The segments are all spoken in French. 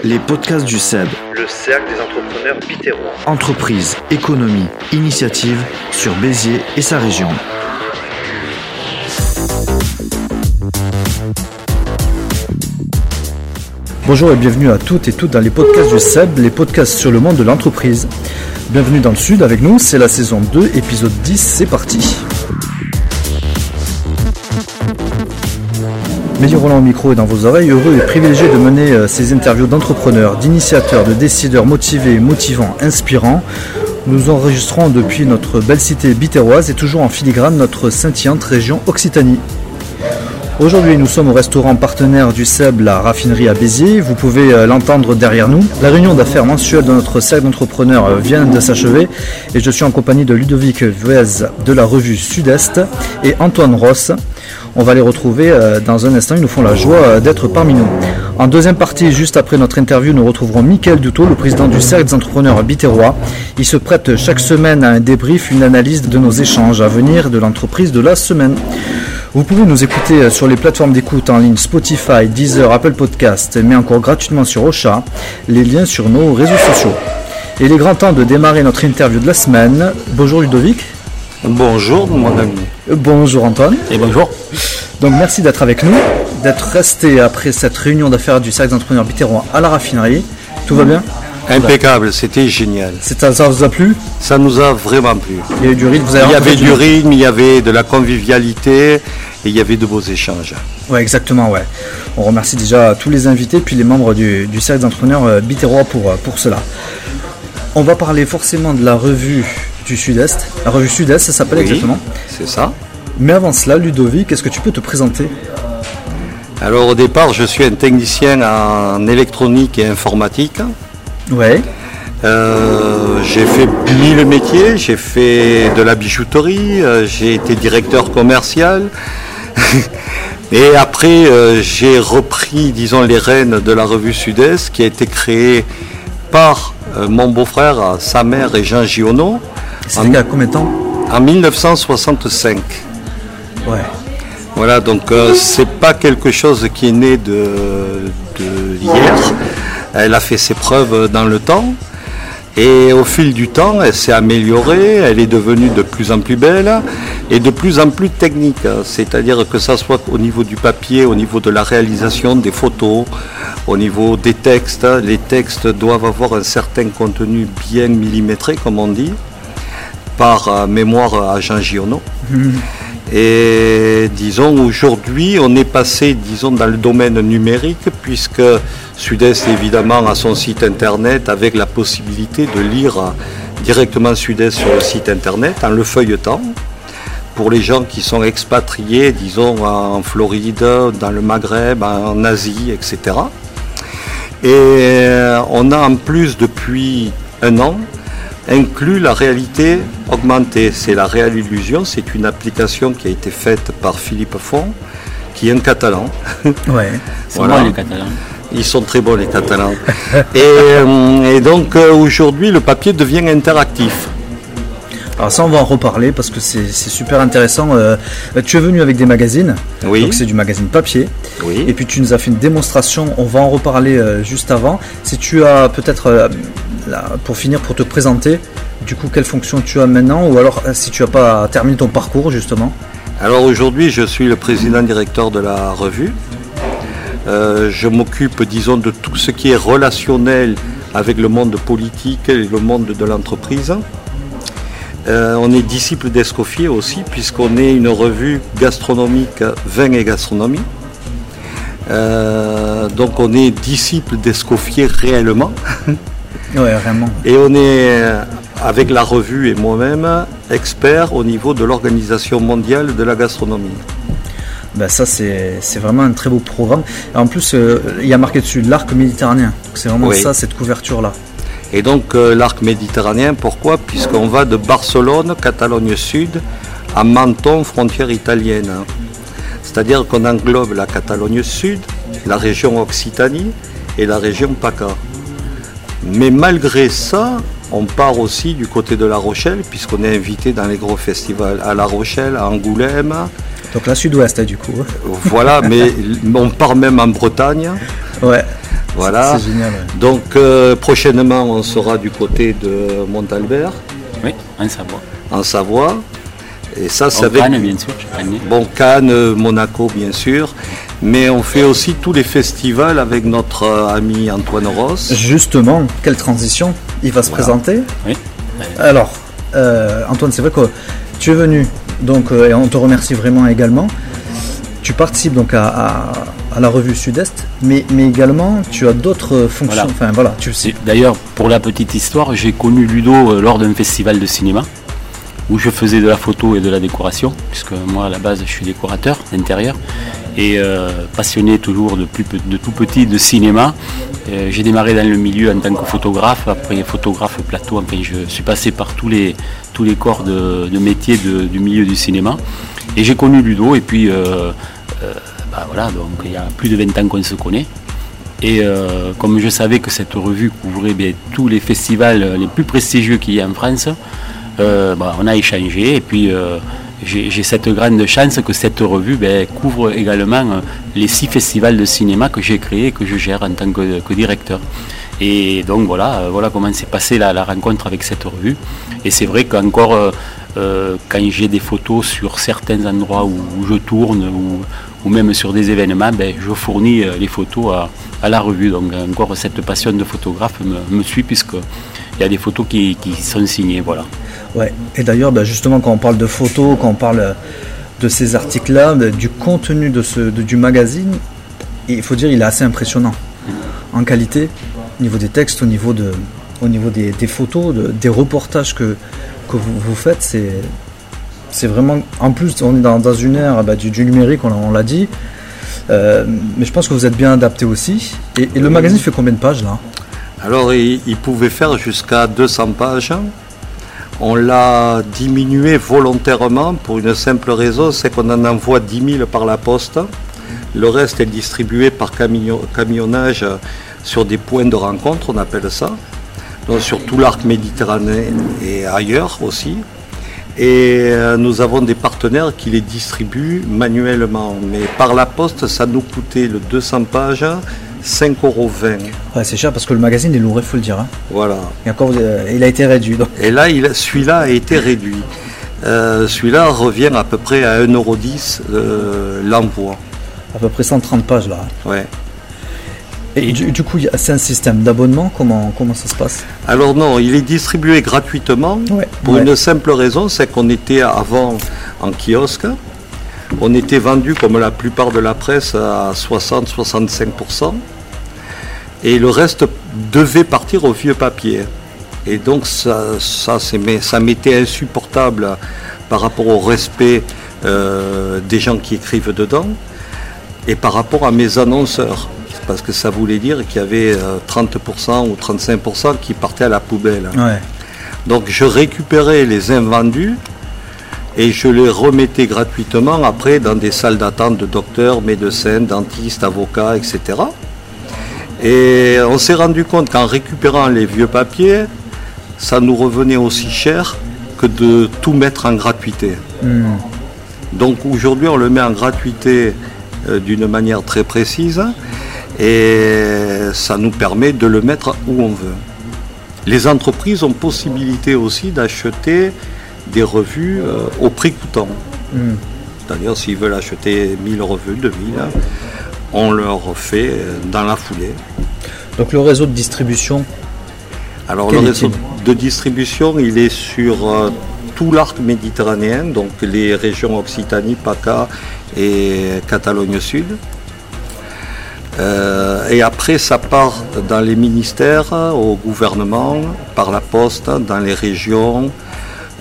Les podcasts du CEB. Le cercle des entrepreneurs bitérois. Entreprise, économie, initiative sur Béziers et sa région. Bonjour et bienvenue à toutes et toutes dans les podcasts du CEB, les podcasts sur le monde de l'entreprise. Bienvenue dans le Sud avec nous, c'est la saison 2, épisode 10, c'est parti. Média Roland au micro et dans vos oreilles, heureux et privilégié de mener euh, ces interviews d'entrepreneurs, d'initiateurs, de décideurs motivés, motivants, inspirants. Nous enregistrons depuis notre belle cité bitéroise et toujours en filigrane notre scintillante région Occitanie. Aujourd'hui, nous sommes au restaurant partenaire du CEB, la raffinerie à Béziers. Vous pouvez euh, l'entendre derrière nous. La réunion d'affaires mensuelle de notre cercle d'entrepreneurs euh, vient de s'achever et je suis en compagnie de Ludovic Vuez de la revue Sud-Est et Antoine Ross. On va les retrouver euh, dans un instant. Ils nous font la joie d'être parmi nous. En deuxième partie, juste après notre interview, nous retrouverons Mickaël Dutot, le président du Cercle des entrepreneurs bitérois. Il se prête chaque semaine à un débrief, une analyse de nos échanges à venir de l'entreprise de la semaine. Vous pouvez nous écouter sur les plateformes d'écoute en ligne Spotify, Deezer, Apple Podcast, mais encore gratuitement sur Ocha, les liens sur nos réseaux sociaux. Il est grand temps de démarrer notre interview de la semaine. Bonjour Ludovic. Bonjour mon ami. Bonjour Antoine. Et bonjour. Donc merci d'être avec nous, d'être resté après cette réunion d'affaires du cercle d'entrepreneurs bitérois à la raffinerie. Tout va bien? Impeccable, c'était génial. Ça, ça vous a plu? Ça nous a vraiment plu. Il y a eu du rythme, vous avez Il y avait du rythme, il y avait de la convivialité et il y avait de beaux échanges. Ouais, exactement, ouais. On remercie déjà tous les invités puis les membres du, du cercle d'entrepreneurs euh, bitérois pour, euh, pour cela. On va parler forcément de la revue du Sud-Est. La revue Sud-Est, ça s'appelle Oui, exactement. C'est ça. Mais avant cela, Ludovic, est-ce que tu peux te présenter? Alors au départ, je suis un technicien en électronique et informatique. Ouais. Euh, j'ai fait mille métiers, j'ai fait de la bijouterie, euh, j'ai été directeur commercial. Et après, euh, j'ai repris, disons, les rênes de la revue Sud-Est, qui a été créée par mon beau-frère, sa mère et Jean Giono, C'était il y a combien de temps en 1965. Ouais. Voilà, donc euh, c'est pas quelque chose qui est né de, de hier. Elle a fait ses preuves dans le temps. Et au fil du temps, elle s'est améliorée, elle est devenue de plus en plus belle et de plus en plus technique. C'est-à-dire que ça soit au niveau du papier, au niveau de la réalisation des photos, au niveau des textes. Les textes doivent avoir un certain contenu bien millimétré, comme on dit, par euh, mémoire à Jean Giono. Et disons, aujourd'hui, on est passé, disons, dans le domaine numérique, puisque Sud-Est, évidemment, a son site internet avec la possibilité de lire directement Sud-Est sur le site internet en le feuilletant. Pour les gens qui sont expatriés, disons, en Floride, dans le Maghreb, en Asie, etc. Et euh, on a en plus, depuis un an, inclut la réalité augmentée. C'est la réelle illusion, c'est une application qui a été faite par Philippe Font, qui est un catalan. Ouais. Voilà. Ils sont très bons les Catalans. et, euh, et donc euh, aujourd'hui le papier devient interactif. Alors ça, on va en reparler parce que c'est super intéressant. Euh, tu es venu avec des magazines. Oui. Donc c'est du magazine papier. Oui. Et puis tu nous as fait une démonstration. On va en reparler euh, juste avant. Si tu as peut-être, euh, pour finir, pour te présenter, du coup, quelle fonction tu as maintenant Ou alors, si tu n'as pas terminé ton parcours, justement? Alors aujourd'hui je suis le président directeur de la revue. Je m'occupe disons de tout ce qui est relationnel avec le monde politique et le monde de l'entreprise. Euh, on est disciple d'Escoffier aussi, puisqu'on est une revue gastronomique, vin et gastronomie. Euh, donc on est disciple d'Escoffier réellement. Ouais, vraiment. Et on est, euh, avec la revue et moi-même, expert au niveau de l'Organisation mondiale de la gastronomie. Ben, ça, c'est vraiment un très beau programme. Et en plus, euh, il y a marqué dessus l'arc méditerranéen. C'est vraiment Oui. ça, cette couverture-là. Et donc euh, l'arc méditerranéen, pourquoi? Puisqu'on va de Barcelone, Catalogne Sud, à Menton, frontière italienne. C'est-à-dire qu'on englobe la Catalogne Sud, la région Occitanie et la région PACA. Mais malgré ça, on part aussi du côté de La Rochelle, puisqu'on est invité dans les gros festivals à La Rochelle, à Angoulême. Donc la sud-ouest, du coup. Voilà, mais on part même en Bretagne. Ouais. Voilà. C'est génial. ouais. Donc euh, prochainement, on sera du côté de Montalbert, Oui, en Savoie. en Savoie. Et ça, c'est Au avec Cannes, bien sûr, bon, Cannes, Monaco, bien sûr. Mais on fait aussi tous les festivals avec notre euh, ami Antoine Ross. Justement, quelle transition Il va se Voilà. présenter. Oui. Alors, euh, Antoine, c'est vrai que tu es venu, donc, euh, et on te remercie vraiment également. Tu participes donc à, à- à la revue Sud-Est, mais, mais également tu as d'autres fonctions. Voilà. Enfin voilà, tu sais. C'est- D'ailleurs, pour la petite histoire, j'ai connu Ludo euh, lors d'un festival de cinéma où je faisais de la photo et de la décoration, puisque moi à la base je suis décorateur d'intérieur et euh, passionné toujours de, plus, pe- de tout petit de cinéma. Euh, j'ai démarré dans le milieu en tant que photographe, après photographe plateau, enfin je suis passé par tous les, tous les corps de, de métier de- du milieu du cinéma. Et j'ai connu Ludo et puis euh, bah voilà, donc il y a plus de 20 ans qu'on se connaît. Et euh, comme je savais que cette revue couvrait tous les festivals les plus prestigieux qu'il y a en France, euh, bah, on a échangé. Et puis euh, j'ai cette grande chance que cette revue ben, couvre également les six festivals de cinéma que j'ai créés et que je gère en tant que, directeur. Et donc voilà, voilà comment s'est passée la rencontre avec cette revue. Et c'est vrai qu'encore euh, quand j'ai des photos sur certains endroits où, je tourne ou, même sur des événements, ben, je fournis euh, les photos à, la revue. Donc encore cette passion de photographe me, suit puisque il y a des photos qui, sont signées. Voilà. Ouais. Et d'ailleurs, bah, justement, quand on parle de photos, quand on parle de ces articles-là, bah, du contenu de ce, du magazine, il faut dire il est assez impressionnant en qualité, au niveau des textes, au niveau, de, au niveau des, des photos, de- des reportages que, que vous, vous faites. C'est, c'est vraiment. En plus, on est dans, dans une ère bah, du, du numérique, on, l'a- on l'a dit. Euh, mais je pense que vous êtes bien adapté aussi. Et, et le magazine fait combien de pages là? Alors, il, il pouvait faire jusqu'à 200 pages. On l'a diminué volontairement pour une simple raison, c'est qu'on en envoie 10 000 par la poste. Le reste est distribué par camio- camionnage sur des points de rencontre, on appelle ça. Donc sur tout l'arc méditerranéen et ailleurs aussi. Et euh, nous avons des partenaires qui les distribuent manuellement. Mais par la poste, ça nous coûtait le 200 pages 5,20 euros. Ouais, c'est cher parce que le magazine est lourd, il faut le dire. hein. Voilà. Et encore, euh, il a été réduit. donc. Et là, il- celui-là a été réduit. Euh, celui-là revient à peu près à 1,10€ euh, l'envoi. à peu près 130 pages là. Ouais. Et du, du coup, c'est un système d'abonnement comment, comment ça se passe? Alors non, il est distribué gratuitement Ouais. pour Ouais. une simple raison, c'est qu'on était avant en kiosque. On était vendu comme la plupart de la presse à 60-65%. Et le reste devait partir au vieux papier. Et donc ça, ça m'était insupportable par rapport au respect euh, des gens qui écrivent dedans et par rapport à mes annonceurs. Parce que ça voulait dire qu'il y avait euh, 30% ou 35% qui partaient à la poubelle. Ouais. Donc je récupérais les invendus et je les remettais gratuitement après dans des salles d'attente de docteurs, médecins, dentistes, avocats, etc. Et on s'est rendu compte qu'en récupérant les vieux papiers, ça nous revenait aussi cher que de tout mettre en gratuité. Hmm. Donc aujourd'hui, on le met en gratuité euh, d'une manière très précise et ça nous permet de le mettre où on veut. Les entreprises ont possibilité aussi d'acheter des revues euh, au prix coûtant. Hmm. C'est-à-dire s'ils veulent acheter 1000 revues, 2000, on leur fait euh, dans la foulée. Donc le réseau de distribution, Alors le réseau de distribution, il est sur euh, tout l'arc méditerranéen, donc les régions Occitanie, PACA et Catalogne Sud. Euh, et après, ça part dans les ministères, au gouvernement, par la poste, dans les régions,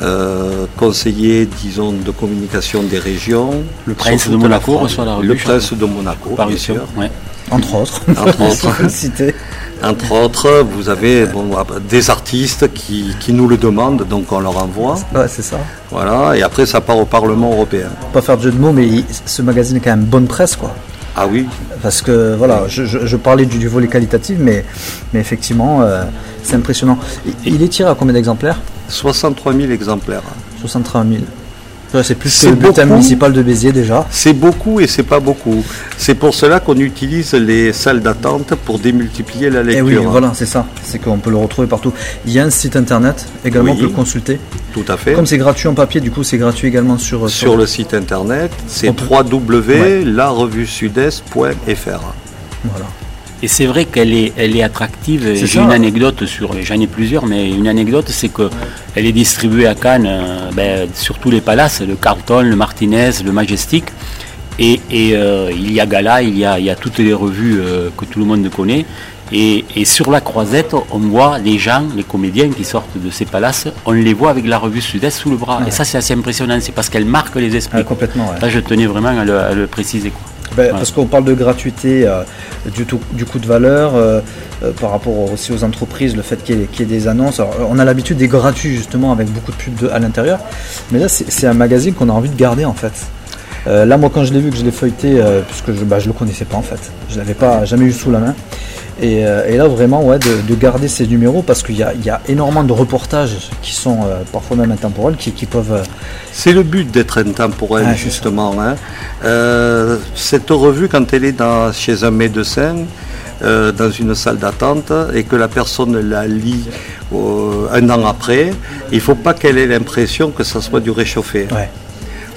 euh, conseillers, disons, de communication des régions. Le prince de Monaco reçoit la revue Le prince de Monaco, bien sûr. Ouais. entre autres. Entre autres. Citer. Entre autres, vous avez bon, des artistes qui, qui nous le demandent, donc on leur envoie. Ouais, c'est ça. Voilà, et après ça part au Parlement européen. Pas faire de jeu de mots, mais ce magazine est quand même bonne presse, quoi. Ah oui, Parce que voilà, je, je- je parlais du, du volet qualitatif, mais, mais effectivement, euh, c'est impressionnant. Il- Il est tiré à combien d'exemplaires? 63 000 exemplaires. 63 000. C'est plus que le bulletin municipal de Béziers déjà. C'est beaucoup et c'est pas beaucoup. C'est pour cela qu'on utilise les salles d'attente pour démultiplier la Et lecture. Eh oui, voilà, c'est ça. C'est qu'on peut le retrouver partout. Il y a un site internet également, Oui. on peut le consulter. Tout à fait. Comme c'est gratuit en papier, du coup, c'est gratuit également sur, Sur le site internet, c'est www.larevue-sud-est.fr. Voilà. Et c'est vrai qu'elle est, elle est attractive. C'est J'ai une anecdote sur, j'en ai plusieurs, mais une anecdote, c'est que elle est distribuée à Cannes, euh, ben, sur tous les palaces, le Carlton, le Martinez, le Majestic. Et, et, euh, il y a Gala, il y a, il y a toutes les revues euh, que tout le monde connaît. Et, et sur la croisette, on voit les gens, les comédiens qui sortent de ces palaces, on les voit avec la revue Sud-Est sous le bras. Et ça, c'est assez impressionnant. C'est parce qu'elle marque les esprits. Ah, complètement, ouais. Là, je tenais vraiment à le, à le préciser. Quoi. Ben, Ouais. Parce qu'on parle de gratuité, euh, du, tout- du coût de valeur, euh, euh, par rapport aussi aux entreprises, le fait qu'il y, ait- qu'il y ait des annonces. Alors, on a l'habitude des gratuits justement avec beaucoup de pubs de- à l'intérieur, mais là c'est un magazine qu'on a envie de garder en fait. Euh, là moi quand je l'ai vu, que je l'ai feuilleté, euh, puisque je, bah, je le connaissais pas en fait, je l'avais pas jamais eu sous la main. Et, euh, et là vraiment ouais, de, de garder ces numéros parce qu'il y a, il y a énormément de reportages qui sont parfois même intemporels, qui, qui peuvent... C'est le but d'être intemporel, Ah, justement. hein. Cette revue, quand elle est dans- chez un médecin, euh, dans une salle d'attente, et que la personne la lit euh, un an après, il ne faut pas qu'elle ait l'impression que ça soit du réchauffé. ouais.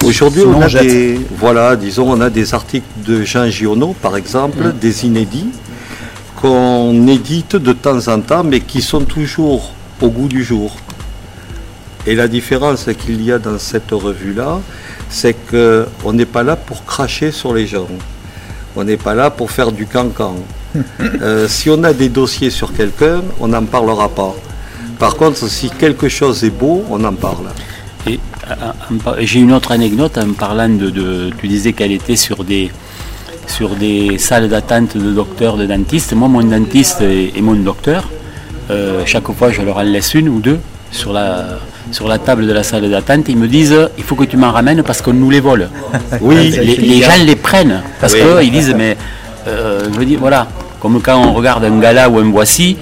Aujourd'hui, on a jette. des, voilà, disons, on a des articles de Jean Giono, par exemple, des inédits, qu'on édite de temps en temps, mais qui sont toujours au goût du jour. Et la différence qu'il y a dans cette revue-là, c'est qu'on n'est pas là pour cracher sur les gens. On n'est pas là pour faire du cancan. Euh, si on a des dossiers sur quelqu'un, on n'en parlera pas. Par contre, si quelque chose est beau, on en parle. Et j'ai une autre anecdote en parlant de, de- tu disais qu'elle était sur des sur des salles d'attente de docteurs, de dentistes. Moi, mon dentiste et, et mon docteur, euh, chaque fois, je leur en laisse une ou deux sur la sur la table de la salle d'attente. Ils me disent, il faut que tu m'en ramènes parce qu'on nous les vole. Oui, les, les gens les prennent parce Oui. qu'ils disent, mais euh, je veux dire, voilà, comme quand on regarde un gala ou un voici.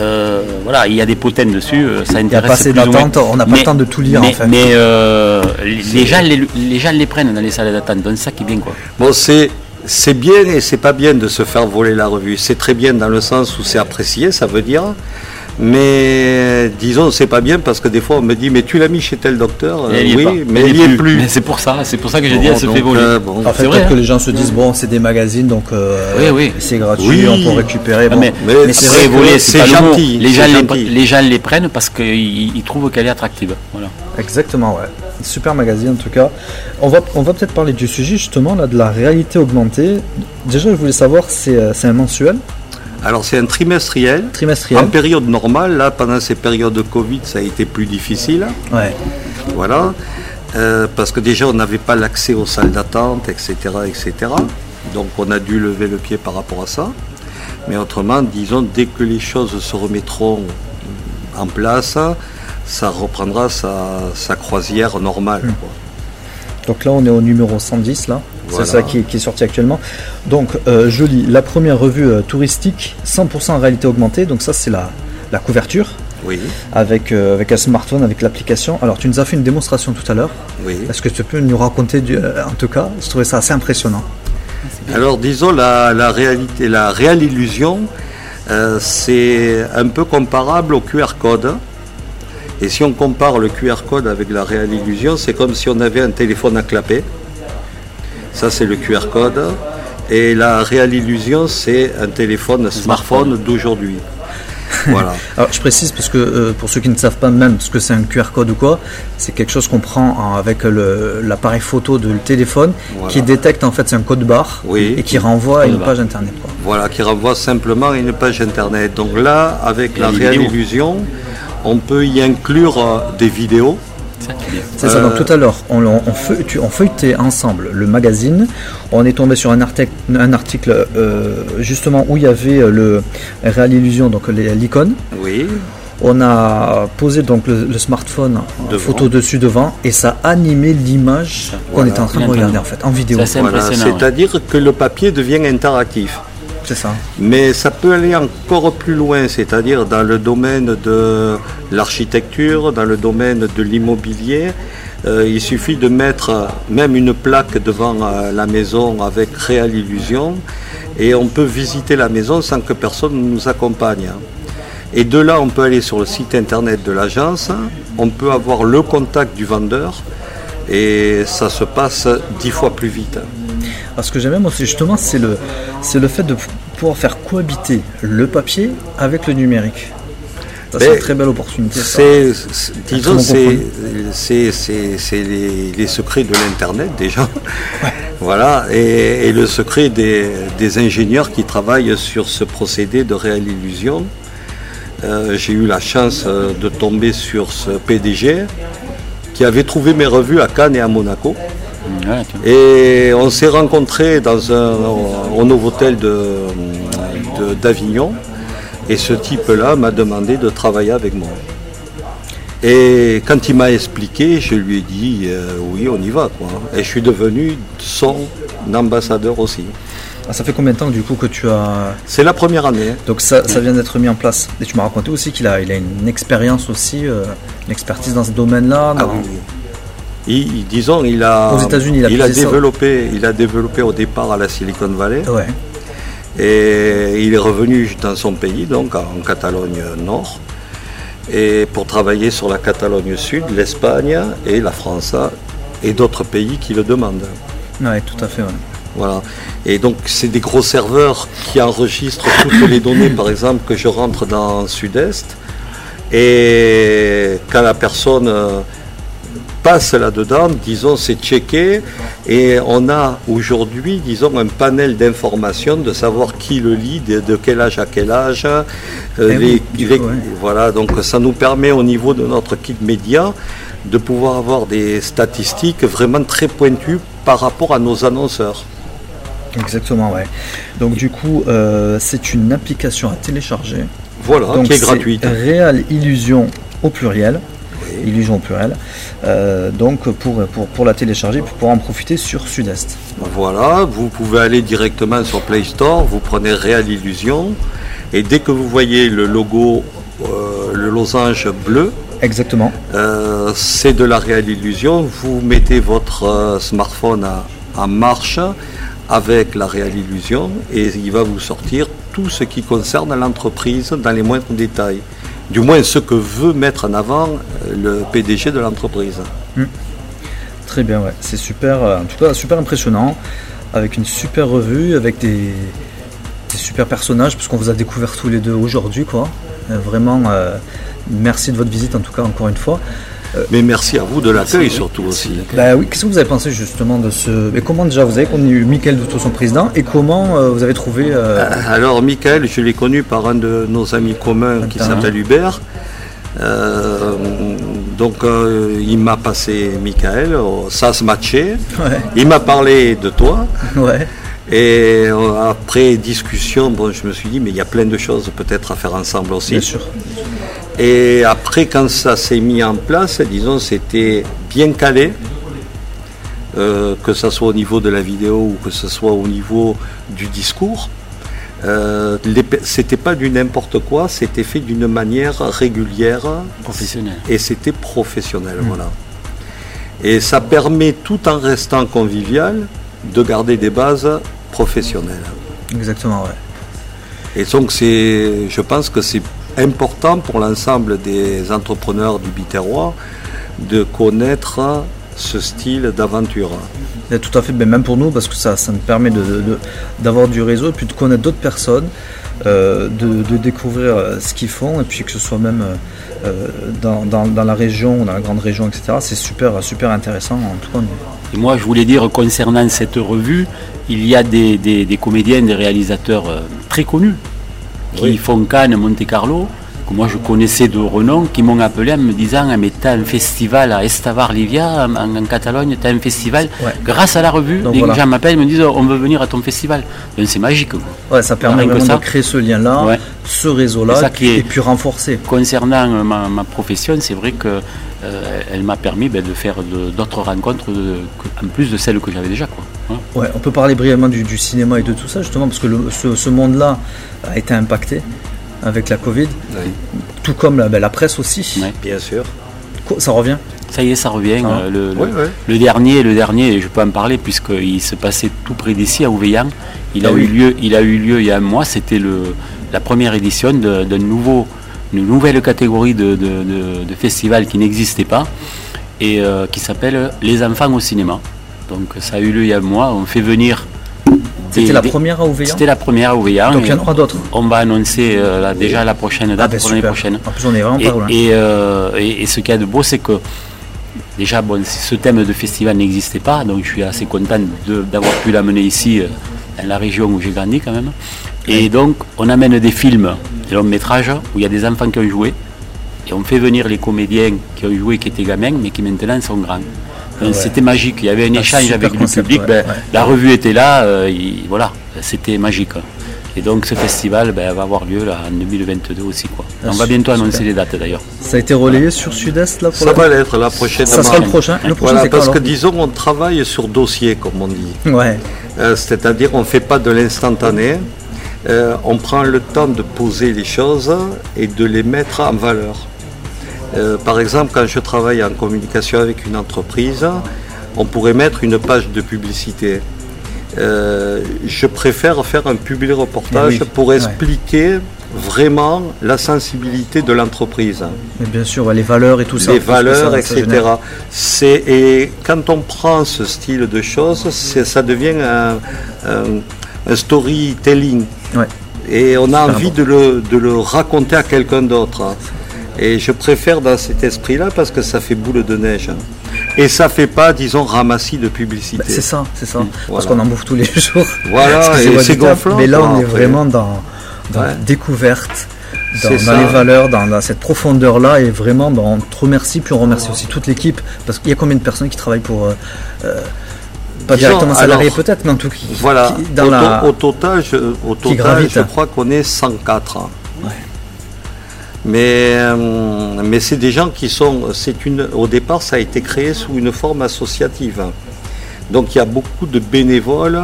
Euh, voilà, il y a des potins dessus, euh, ça Il y a intéresse pas assez plus ou moins. d'attente, on n'a pas Mais- le temps de tout lire mais, en fait. mais euh, les, gens les, les gens les prennent dans les salles d'attente, donc c'est ça qui est bien quoi. Bon, c'est c'est bien et c'est pas bien de se faire voler la revue. C'est très bien dans le sens où c'est apprécié, ça veut dire. Mais disons, c'est pas bien parce que des fois on me dit, mais tu l'as mis chez tel docteur Euh, elle y est Oui, mais il n'y est plus. Mais c'est pour ça, c'est pour ça que j'ai Bon, dit elle se fait voler. euh, bon. En fait, C'est vrai, peut-être que hein. les gens se disent bon, c'est des magazines, donc euh, Oui, oui. c'est gratuit, Oui. on peut récupérer. Ah, bon. mais, Mais mais c'est vrai voler, c'est gentil, Les gens les, gentil. pre- les gens les prennent parce qu'ils ils trouvent qu'elle est attractive. Voilà. Exactement, ouais. Super magazine en tout cas. On va, on va peut-être parler du sujet justement là de la réalité augmentée. Déjà, je voulais savoir, c'est euh, c'est un mensuel, Alors c'est un trimestriel. trimestriel. En période normale, là, pendant ces périodes de Covid, ça a été plus difficile. Ouais. Voilà. Euh, parce que déjà, on n'avait pas l'accès aux salles d'attente, etc., etc. Donc, on a dû lever le pied par rapport à ça. Mais autrement, disons, dès que les choses se remettront en place, ça reprendra sa, sa croisière normale. quoi. Donc là, on est au numéro 110 là. Voilà. C'est ça qui est, qui est sorti actuellement. Donc, euh, je lis la première revue euh, touristique 100% en réalité augmentée. Donc ça, c'est la, la couverture Oui, avec, euh, avec un smartphone, avec l'application. Alors, tu nous as fait une démonstration tout à l'heure. oui. Est-ce que tu peux nous raconter, du- en tout cas, je trouvais ça assez impressionnant. Alors disons la, la réalité, la réelle illusion, c'est un peu comparable au QR code. Et si on compare le QR code avec la réelle illusion, c'est comme si on avait un téléphone à clapper. Ça c'est le QR code. Et la réelle illusion, c'est un téléphone smartphone d'aujourd'hui. Voilà. Alors, je précise parce que euh, pour ceux qui ne savent pas même ce que c'est un QR code ou quoi, c'est quelque chose qu'on prend en- avec l'appareil photo le téléphone Voilà. qui détecte en fait c'est un code barre Oui. et qui renvoie à une barre. page internet. quoi. Voilà, qui renvoie simplement à une page internet. Donc là, avec Et la réelle illusion, on peut y inclure euh, des vidéos. C'est ça ça. Euh, Donc tout à l'heure, on, feuilletait ensemble le magazine. On est tombé sur un article, un article euh, justement où il y avait euh, le Real Illusion, donc l'icône. Oui, On a posé donc le, le smartphone en photo dessus devant et ça a animé l'image qu'on était en train de regarder en fait en vidéo. Voilà, ouais. c'est-à-dire que le papier devient interactif. Mais ça peut aller encore plus loin, c'est-à-dire dans le domaine de l'architecture, dans le domaine de l'immobilier. Euh, il suffit de mettre même une plaque devant euh, la maison avec Réal Illusion et on peut visiter la maison sans que personne ne nous accompagne. Et de là, on peut aller sur le site internet de l'agence, on peut avoir le contact du vendeur et ça se passe dix fois plus vite. Alors, ce que j'aime moi, c'est justement, c'est le, c'est le fait de pouvoir faire cohabiter le papier avec le numérique. C'est une très belle opportunité. C'est, disons, c'est, c'est, c'est- c'est les, les secrets de l'Internet déjà. voilà, et, et le secret des, des ingénieurs qui travaillent sur ce procédé de réelle illusion. Euh, j'ai eu la chance euh, de tomber sur ce PDG qui avait trouvé mes revues à Cannes et à Monaco. Et on s'est rencontrés dans un, au Novotel de, de- d'Avignon. Et ce type-là m'a demandé de travailler avec moi. Et quand il m'a expliqué, je lui ai dit euh, oui, on y va. Quoi. Et je suis devenu son ambassadeur aussi. Ah, ça fait combien de temps du coup que tu as. C'est la première année. hein. Donc ça, ça vient d'être mis en place. Et tu m'as raconté aussi qu'il a, il a une expérience aussi, euh, une expertise dans ce domaine-là. Ah dans- oui, oui. Il- disons, il a, Aux il a ça. développé, il a développé au départ à la Silicon Valley. Ouais. Et il est revenu dans son pays, donc en Catalogne Nord, et pour travailler sur la Catalogne Sud, l'Espagne et la France, et d'autres pays qui le demandent. Ouais, tout à fait. ouais. Voilà. Et donc c'est des gros serveurs qui enregistrent toutes les données, par exemple, que je rentre dans Sud-Est. Et quand la personne passe là-dedans, disons, c'est checké. Et on a aujourd'hui, disons, un panel d'informations de savoir qui le lit, de, de quel âge à quel âge. euh, Eh oui, du les- coup, ouais. Voilà, donc ça nous permet au niveau de notre kit média de pouvoir avoir des statistiques vraiment très pointues par rapport à nos annonceurs. Exactement, ouais. Donc du coup, euh, c'est une application à télécharger. Voilà, Donc qui est c'est gratuite. Réal Illusion au pluriel. Illusion pluriel. Euh, donc pour, pour, pour la télécharger, pour pouvoir en profiter sur Sud-Est. Voilà, vous pouvez aller directement sur Play Store, vous prenez Real Illusion, et dès que vous voyez le logo, euh, le losange bleu, Exactement. euh, c'est de la Real Illusion. Vous mettez votre smartphone en marche avec la Real Illusion et il va vous sortir tout ce qui concerne l'entreprise dans les moindres détails. Du moins ce que veut mettre en avant euh, le PDG de l'entreprise. Très bien. C'est super, euh, super impressionnant, avec une super revue, avec des, super personnages, parce qu'on vous a découvert tous les deux aujourd'hui, quoi. Euh, vraiment, merci de votre visite, en tout cas, encore une fois. Mais merci à vous de l'accueil surtout aussi. Bah oui, qu'est-ce que vous avez pensé justement de ce. Mais comment déjà vous avez connu Michael Douto, son président, et comment euh, vous avez trouvé. euh, Alors, Michael, je l'ai connu par un de nos amis communs qui s'appelle Hubert. Euh, donc, euh, il m'a passé Michael, oh, ça se matchait. Ouais, Il m'a parlé de toi. ouais, Et euh, après discussion, bon, je me suis dit, mais il y a plein de choses peut-être à faire ensemble aussi. bien sûr. Et après, quand ça s'est mis en place, disons, c'était bien calé, euh, que ce soit au niveau de la vidéo ou que ce soit au niveau du discours. Euh, c'était pas du n'importe quoi, c'était fait d'une manière régulière Professionnel. et c'était professionnel, voilà. Et ça permet, tout en restant convivial, de garder des bases professionnelles. Exactement, ouais. Et donc, c'est, je pense que c'est important pour l'ensemble des entrepreneurs du Biterrois de connaître ce style d'aventure. Tout à fait, mais même pour nous, parce que ça, ça nous permet de- de- d'avoir du réseau et puis de connaître d'autres personnes, euh, de, de découvrir euh, ce qu'ils font, et puis que ce soit même euh, dans, dans- dans la région, dans la grande région, etc. C'est super, super intéressant. En tout cas, Et moi, je voulais dire, concernant cette revue, il y a des, des- des comédiens, des réalisateurs très connus qui Oui. font Cannes, Monte Carlo, que moi je connaissais de renom, qui m'ont appelé en me disant Ah, Mais t'as un festival à Estavar-Livia, en, en Catalogne, t'as un festival. Ouais. Grâce à la revue, les voilà. gens m'appellent et me disent Oh, On veut venir à ton festival. Donc c'est magique. quoi. ouais, ça permet vraiment ça. de créer ce lien-là, Ouais. ce réseau-là, qui est- et puis renforcer. Concernant euh, ma, ma profession, c'est vrai que euh, elle m'a permis ben, de faire d'autres rencontres de- en plus de celles que j'avais déjà. Quoi. Hein. Ouais, on peut parler brièvement du, du cinéma et de tout ça, justement, parce que le- ce, ce monde-là a été impacté avec la Covid, tout comme la, ben, la presse aussi. Bien sûr. Ça revient? Ça y est, ça revient. Ah. Euh, Le, le- Oui, oui. le dernier, le dernier, je peux en parler puisqu'il se passait tout près d'ici à Ouveillan. Il a Ah oui. eu lieu, il a eu lieu il y a un mois. C'était la première édition d'un nouveau, une nouvelle catégorie de, de, de- de festival qui n'existait pas et euh, qui s'appelle Les enfants au cinéma. Donc ça a eu lieu il y a un mois. On fait venir. C'était la première à Ouveillan C'était la première à Ouveillan. Donc il y en et aura d'autres. on va annoncer euh, là, déjà la prochaine Ah date ben pour l'année prochaine. En plus on est vraiment Et, pas loin. et, euh, et- et ce qu'il y a de beau, c'est que déjà, bon, ce thème de festival n'existait pas, donc je suis assez content d'avoir pu l'amener ici, euh, dans la région où j'ai grandi quand même. Et donc, on amène des films, des longs métrages, où il y a des enfants qui ont joué, et on fait venir les comédiens qui ont joué, qui étaient gamins, mais qui maintenant sont grands. Ouais. C'était magique, il y avait un échange avec le concept, public, ouais, ben, ouais. la revue était là, euh, il- voilà, c'était magique. Et donc ce festival ben, va avoir lieu là, en 2022 aussi. Quoi. Ah, on va bientôt super. annoncer les dates d'ailleurs. Ça a été relayé sur Sud-Est là pour Ça la va l'être la prochaine. Ça sera le prochain. Le prochain Voilà, parce que disons, on travaille sur dossier, comme on dit. Ouais. Euh, C'est-à-dire, on ne fait pas de l'instantané. Euh, on prend le temps de poser les choses et de les mettre en valeur. Euh, par exemple, quand je travaille en communication avec une entreprise, on pourrait mettre une page de publicité. Euh, je préfère faire un public reportage Eh oui, pour ouais. expliquer vraiment la sensibilité de l'entreprise Mais bien sûr, les valeurs et tout ça. les valeurs, ça- etc. et quand on prend ce style de choses, ça devient un, un- un storytelling. Ouais. Et on a envie bon. de le, de le raconter à quelqu'un d'autre. Et je préfère dans cet esprit-là parce que ça fait boule de neige. Et ça fait pas, disons, ramassis de publicité. Bah, c'est ça, c'est ça. Parce voilà. qu'on en bouffe tous les jours. Voilà, c'est gonflant, Mais là, on est après. vraiment dans, dans Ouais. la découverte, dans, les valeurs, dans, dans cette profondeur-là. Et vraiment, ben, on te remercie, puis on remercie aussi toute l'équipe. Parce qu'il y a combien de personnes qui travaillent pour. euh, euh, pas Disons, directement salariés alors, peut-être, mais en tout cas, Voilà, qui- dans au, la... to- au total, je, au total, je crois qu'on est 104. hein. Mais, euh, mais c'est des gens qui sont. C'est une, au départ, ça a été créé sous une forme associative. Donc il y a beaucoup de bénévoles,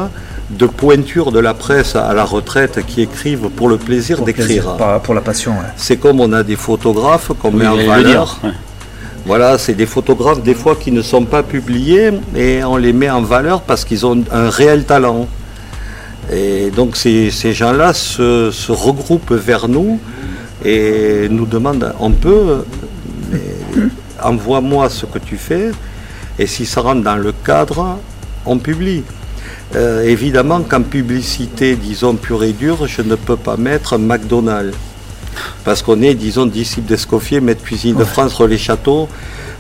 de pointures de la presse à la retraite qui écrivent pour le plaisir pour d'écrire. plaisir, pour la passion. ouais. C'est comme on a des photographes qu'on met en valeur. dire, ouais. Voilà, c'est des photographes des fois qui ne sont pas publiés et on les met en valeur parce qu'ils ont un réel talent. Et donc ces, ces gens-là se, se regroupent vers nous et nous demandent, on peut, mais envoie-moi ce que tu fais et si ça rentre dans le cadre, on publie. Euh, évidemment qu'en publicité, disons pure et dure, je ne peux pas mettre McDonald's. Parce qu'on est, disons, disciple d'Escoffier, maître cuisine de France, relais château.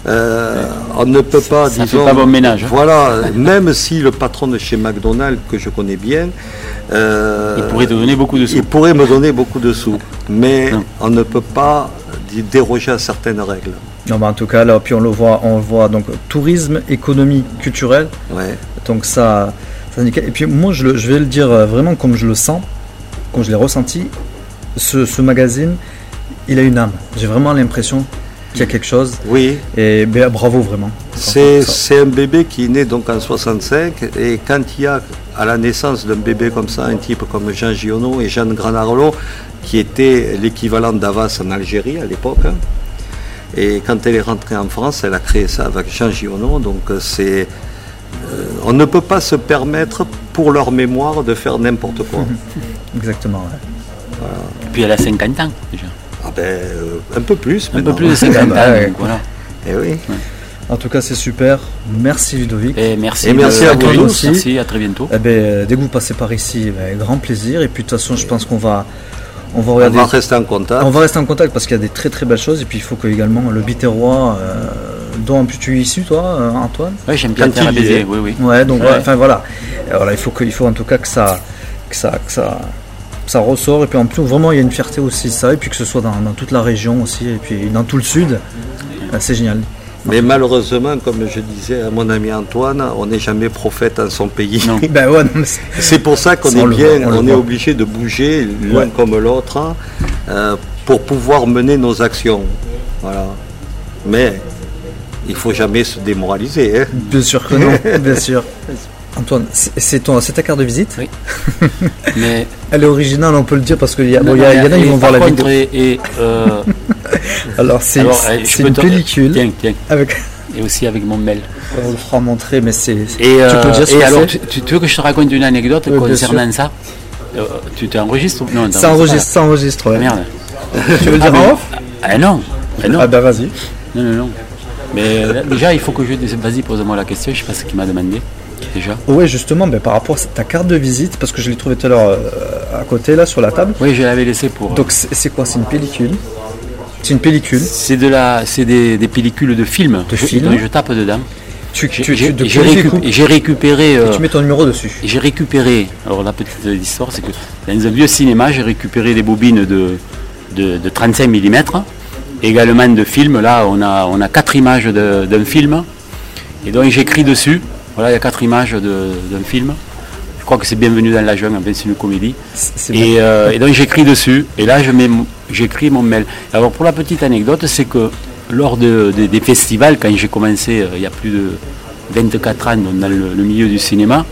Euh, on ne peut pas, Ça fait disons. pas bon ménage, hein. Voilà, même si le patron de chez McDonald's, que je connais bien, euh, Il pourrait te donner beaucoup de sous. il pourrait me donner beaucoup de sous. Mais Non. on ne peut pas déroger à certaines règles. Non, mais en tout cas, là, puis on le voit, on le voit donc tourisme, économie, culturelle. Ouais. Donc ça, ça nickel. Et puis moi, je, le- je vais le dire euh, vraiment comme je le sens, comme je l'ai ressenti. Ce, ce magazine, il a une âme. J'ai vraiment l'impression qu'il y a quelque chose. Oui, Et ben, bravo vraiment. c'est un bébé qui est né donc en 65 et quand il y a à la naissance d'un bébé comme ça un type comme Jean Giono et Jeanne Granarolo qui était l'équivalent d'Avas en Algérie à l'époque hein, et quand elle est rentrée en France elle a créé ça avec Jean Giono donc euh, c'est euh, on ne peut pas se permettre pour leur mémoire de faire n'importe quoi. Exactement. ouais. Et puis elle a 50 ans déjà. Ah ben, euh, un peu plus Un peu plus de 50 ans. bah ouais. donc voilà. Eh oui. En tout cas, c'est super. Merci Ludovic. Et merci, Et merci de- à vous tous. aussi. Merci, à très bientôt. Eh ben, dès que vous passez par ici, ben, grand plaisir. Et puis de toute façon, je pense qu'on va, on va On regarder. va rester en contact. On va rester en contact parce qu'il y a des très très belles choses. Et puis il faut que également le Biterrois, euh, dont tu es issu, toi, euh, Antoine? Ouais, j'aime bien Quand faire à baiser, oui, oui. Ouais, donc Ouais. ouais, enfin voilà. Alors là, il faut que, il faut en tout cas que ça, que ça, que ça, ça ressort. Et puis en plus, vraiment, il y a une fierté aussi de ça. Et puis que ce soit dans, dans toute la région aussi, et puis dans tout le sud, Euh, c'est génial. Mais malheureusement, comme je disais à mon ami Antoine, on n'est jamais prophète en son pays. Ben ouais, c'est- pour ça qu'on est bien, voit, on est obligé de bouger l'un Ouais. comme l'autre hein, euh, pour pouvoir mener nos actions. Voilà. Mais il faut jamais se démoraliser. hein. bien sûr que non, bien sûr. Antoine, c'est c'est ton, c'est ta carte de visite. Oui. Mais Elle est originale, on peut le dire parce qu'il y, a- bon, Non, y, a- en a qui et vont voir la vidéo. Et, et, euh, Alors c'est une pellicule Tiens, tiens. avec. et aussi avec mon mail. On le fera montrer, mais c'est. Et, tu euh, peux dire ce et que alors, tu, tu veux que je te raconte une anecdote Oui, concernant ça? Euh, Tu t'enregistres Non, Ça enregistre, ça enregistre, ouais. Ah, merde. Tu veux le dire Ah, en mais- off? Ah non, ah, non, Ah bah vas-y. non, non, non. Mais euh, déjà, il faut que je. Vas-y, pose-moi la question. Je sais pas ce qu'il m'a demandé. Déjà. Ouais, justement, ben, par rapport à ta carte de visite, parce que je l'ai trouvée tout à l'heure euh, à côté, là, sur la table. Oui, je l'avais laissé pour. Donc c'est quoi? C'est une pellicule C'est une pellicule. C'est de la, c'est des, des pellicules de films. De je, je tape dedans. Tu, tu, j'ai- récup- récupéré. euh, tu mets ton numéro dessus. j'ai récupéré. Alors la petite histoire, c'est que dans un vieux cinéma, j'ai récupéré des bobines de, de, de 35 mm, également de films. Là, on a, on a quatre images de- d'un film, et donc j'écris dessus. Voilà, il y a quatre images d'un film. Je crois que c'est Bienvenue dans la jungle, en fait, c'est une comédie. Et, euh, et donc j'écris dessus, et là je mets, mon- j'écris mon mail. Alors pour la petite anecdote, c'est que lors de- de- des festivals, quand j'ai commencé euh, il y a plus de 24 ans dans le, le milieu du cinéma,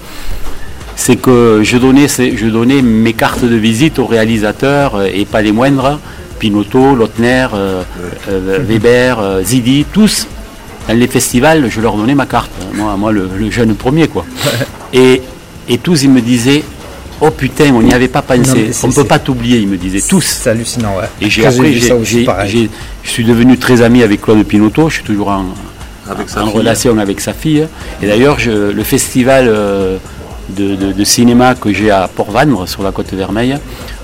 c'est que je donnais, ces- je donnais mes cartes de visite aux réalisateurs, euh, et pas les moindres, Pinotto, Lautner, euh, euh, Weber, Zidi, tous. Dans les festivals, je leur donnais ma carte, moi, moi le, le jeune premier quoi. Et, et tous ils me disaient, oh putain, on n'y avait pas pensé, on ne peut pas t'oublier, ils me disaient tous. C'est hallucinant, ouais. Et j'ai Après, je suis devenu très ami avec Claude Pinotto, je suis toujours en, Avec en relation avec sa fille. Et d'ailleurs, je- le festival euh, de, de- de cinéma que j'ai à Port-Vendre, sur la côte Vermeille,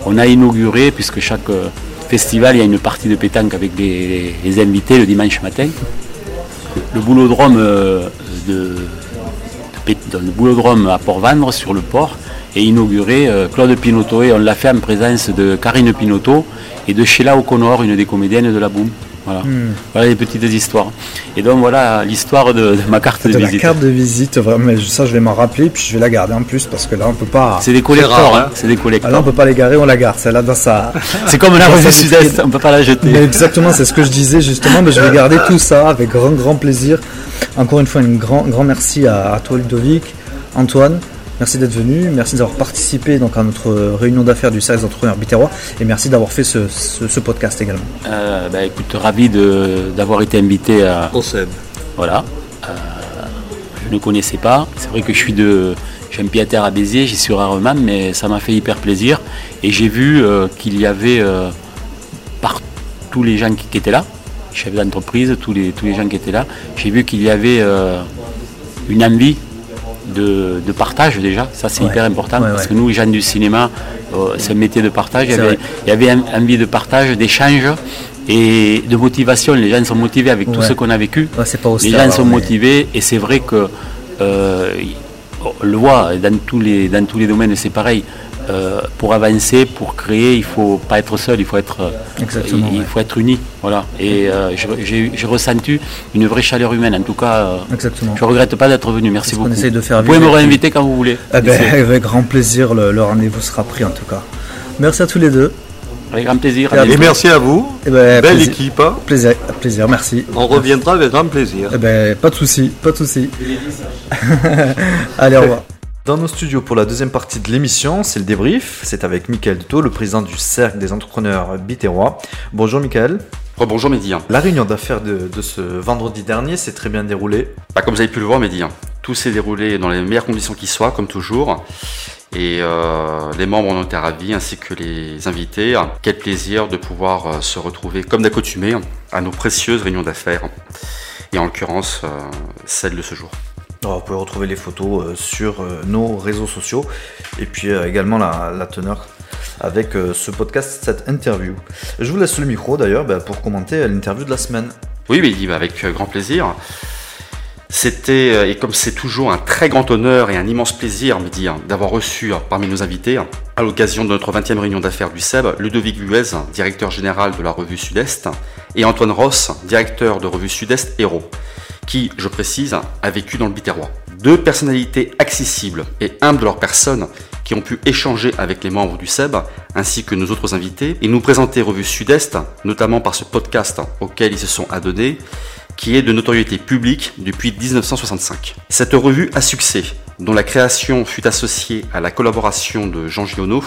on a inauguré, puisque chaque euh, festival, il y a une partie de pétanque avec les, les invités le dimanche matin. Le boulodrome, euh, le boulodrome à Port-Vendre, sur le port, est inauguré euh, Claude Pinotto. Et on l'a fait en présence de Karine Pinotto et de Sheila O'Connor, une des comédiennes de la Boom. Voilà. Hmm. voilà les petites histoires. Et donc voilà l'histoire de, de ma carte de, de la visite. carte de visite, vraiment, mais ça je vais m'en rappeler, puis je vais la garder en plus, parce que là on peut pas. C'est des collecteurs, hein. hein. c'est des Ah, là on collecteurs. peut pas les garer, on la garde. Celle-là dans sa. C'est comme la sa Sud-Est, on peut pas la jeter. Mais exactement, c'est ce que je disais justement, mais je vais garder tout ça avec grand grand plaisir. Encore une fois, un grand grand merci à, à toi Ludovic, Antoine. Merci d'être venu, merci d'avoir participé donc à notre réunion d'affaires du service d'entrepreneurs Biterrois et merci d'avoir fait ce, ce- ce podcast également. Euh, bah, écoute, ravi de- d'avoir été invité à, Au SEB. Voilà. Euh, je ne connaissais pas. C'est vrai que je suis de. J'ai un pied à terre à Béziers, j'y suis rarement, mais ça m'a fait hyper plaisir. Et j'ai vu euh, qu'il y avait euh, par tous les gens qui, qui étaient là, chefs d'entreprise, tous les, tous les gens qui étaient là, j'ai vu qu'il y avait euh, une envie de, de partage déjà. Ça c'est Ouais. hyper important Ouais, parce que nous, les gens du cinéma, euh, c'est un métier de partage. Il y avait, il y avait envie de partage, d'échange et de motivation. Les gens sont motivés avec tout ce qu'on a vécu. Pas Les gens sont mais- motivés et c'est vrai que euh, on le voit dans tous les dans tous les domaines c'est pareil. Euh, pour avancer, pour créer, il faut pas être seul, il faut être euh, Exactement, il, ouais. faut être uni. Voilà. Et euh, j'ai- ressenti une vraie chaleur humaine. En tout cas, euh, Exactement. je regrette pas d'être venu. Merci beaucoup. essaye de faire Vous pouvez me réinviter quand vous voulez. Eh ben, avec grand plaisir, le, le rendez-vous sera pris en tout cas. Merci à tous les deux. Avec grand plaisir. Et merci à vous. Eh ben, Belle plaisir. équipe. hein. Plaisir, plaisir, merci. On reviendra avec grand plaisir. Eh ben, pas de souci, pas de souci. Allez, au revoir. Dans nos studios pour la deuxième partie de l'émission, c'est le débrief. C'est avec Michael Duto, le président du Cercle des entrepreneurs biterrois. Bonjour Michael. Bonjour Mehdi. La réunion d'affaires de, de ce vendredi dernier s'est très bien déroulée. Bah, comme vous avez pu le voir Mehdi, tout s'est déroulé dans les meilleures conditions qui soient, comme toujours. Et euh, les membres en ont été ravis, ainsi que les invités. Quel plaisir de pouvoir euh, se retrouver, comme d'accoutumé, à nos précieuses réunions d'affaires. Et en l'occurrence, euh, celle de ce jour. Alors, vous pouvez retrouver les photos euh, sur euh, nos réseaux sociaux et puis euh, également la, teneur avec euh, ce podcast, cette interview. Je vous laisse le micro d'ailleurs bah, pour commenter euh, l'interview de la semaine. Oui, bah, avec euh, grand plaisir. C'était, euh, et comme c'est toujours un très grand honneur et un immense plaisir, Mehdi, hein, d'avoir reçu euh, parmi nos invités, à l'occasion de notre 20e réunion d'affaires du SEB, Ludovic Buez, directeur général de la revue Sud-Est, et Antoine Ross, directeur de revue Sud-Est Héros, qui, je précise, a vécu dans le Biterrois. Deux personnalités accessibles et humbles de leur personne qui ont pu échanger avec les membres du SEB ainsi que nos autres invités et nous présenter Revue Sud-Est, notamment par ce podcast auquel ils se sont adonnés, qui est de notoriété publique depuis 1965. Cette revue à succès, dont la création fut associée à la collaboration de Jean Giono,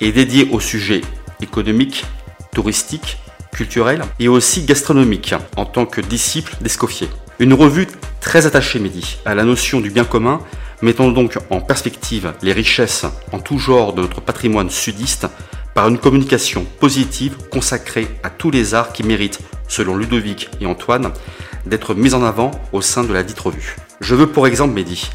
est dédiée aux sujets économiques, touristiques, culturels et aussi gastronomiques en tant que disciple d'Escoffier. Une revue très attachée, Mehdi, à la notion du bien commun, mettant donc en perspective les richesses en tout genre de notre patrimoine sudiste par une communication positive consacrée à tous les arts qui méritent, selon Ludovic et Antoine, d'être mis en avant au sein de la dite revue. Je veux pour exemple, Mehdi,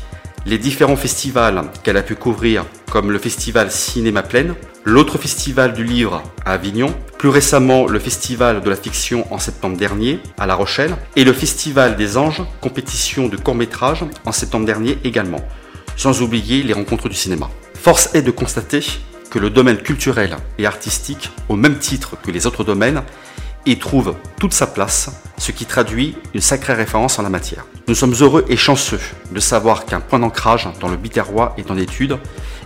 les différents festivals qu'elle a pu couvrir, comme le festival Cinéma Pleine, l'autre festival du livre à Avignon, plus récemment le festival de la fiction en septembre dernier à La Rochelle, et le festival des Anges, compétition de court métrage en septembre dernier également, sans oublier les rencontres du cinéma. Force est de constater que le domaine culturel et artistique, au même titre que les autres domaines, y trouve toute sa place, ce qui traduit une sacrée référence en la matière. Nous sommes heureux et chanceux de savoir qu'un point d'ancrage dans le Biterrois est en étude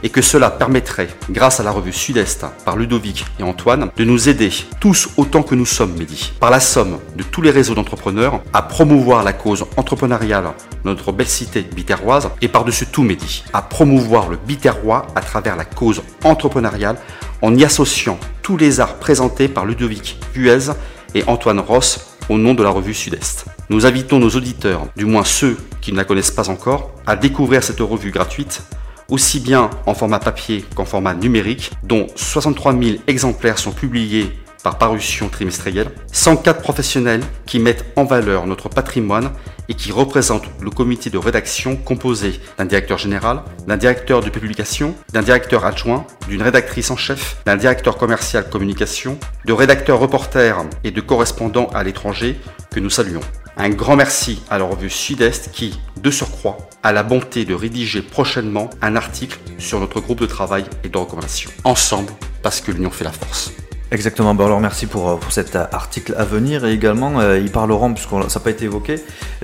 et que cela permettrait, grâce à la revue Sud-Est par Ludovic et Antoine, de nous aider tous autant que nous sommes, Mehdi, par la somme de tous les réseaux d'entrepreneurs, à promouvoir la cause entrepreneuriale de notre belle cité biterroise et par-dessus tout, Mehdi, à promouvoir le Biterrois à travers la cause entrepreneuriale en y associant tous les arts présentés par Ludovic Guez et Antoine Ross au nom de la revue Sud-Est. Nous invitons nos auditeurs, du moins ceux qui ne la connaissent pas encore, à découvrir cette revue gratuite, aussi bien en format papier qu'en format numérique, dont 63 000 exemplaires sont publiés par parution trimestrielle, 104 professionnels qui mettent en valeur notre patrimoine et qui représentent le comité de rédaction composé d'un directeur général, d'un directeur de publication, d'un directeur adjoint, d'une rédactrice en chef, d'un directeur commercial communication, de rédacteurs reporters et de correspondants à l'étranger que nous saluons. Un grand merci à la revue Sud-Est qui, de surcroît, a la bonté de rédiger prochainement un article sur notre groupe de travail et de recommandation. Ensemble, parce que l'union fait la force. Exactement, ben alors merci pour, euh, pour cet article à venir et également euh, ils parleront, puisque ça n'a pas été évoqué,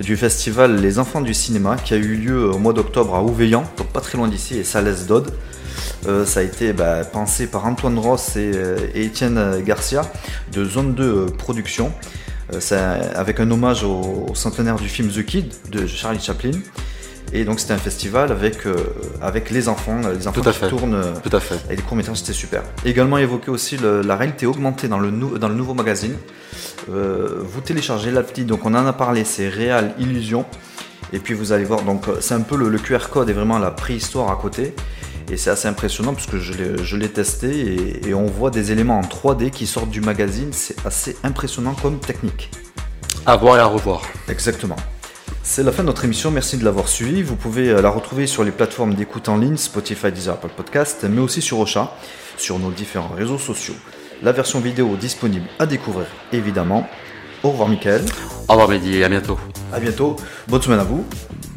du festival Les Enfants du Cinéma qui a eu lieu au mois d'octobre à Ouveillan, donc pas très loin d'ici, et Salès Dodd. Euh, ça a été bah, pensé par Antoine Ross et, et Étienne Garcia de Zone 2 Production, avec un hommage au, au, centenaire du film The Kid de Charlie Chaplin. Et donc c'était un festival avec, euh, avec les enfants, les enfants Tout à qui fait. tournent euh, Tout à fait. et les courts-métrages, c'était super. Également évoqué aussi le- la réalité augmentée dans le, nou- dans le nouveau magazine. Euh, vous téléchargez l'appli, donc on en a parlé, c'est Real Illusion. Et puis vous allez voir, donc c'est un peu le, le QR code et vraiment la préhistoire à côté. Et c'est assez impressionnant parce que je l'ai- je l'ai testé et, et on voit des éléments en 3D qui sortent du magazine. C'est assez impressionnant comme technique. À voir et à revoir. Exactement. C'est la fin de notre émission, merci de l'avoir suivi. Vous pouvez euh, la retrouver sur les plateformes d'écoute en ligne, Spotify, Deezer, Apple Podcast, mais aussi sur Ocha, sur nos différents réseaux sociaux. La version vidéo disponible à découvrir, évidemment. Au revoir, Michael. Au revoir, Mehdi, et à bientôt. À bientôt. Bonne semaine à vous.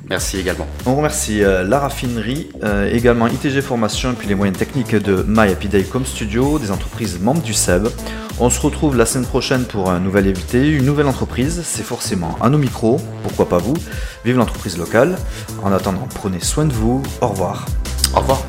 Merci également. On remercie euh, la raffinerie, euh, également ITG Formation et puis les moyens techniques de My Happy Day comme studio, des entreprises membres du SEB. On se retrouve la semaine prochaine pour un nouvel invité, une nouvelle entreprise. C'est forcément à nos micros, pourquoi pas vous. Vive l'entreprise locale. En attendant, prenez soin de vous. Au revoir. Au revoir.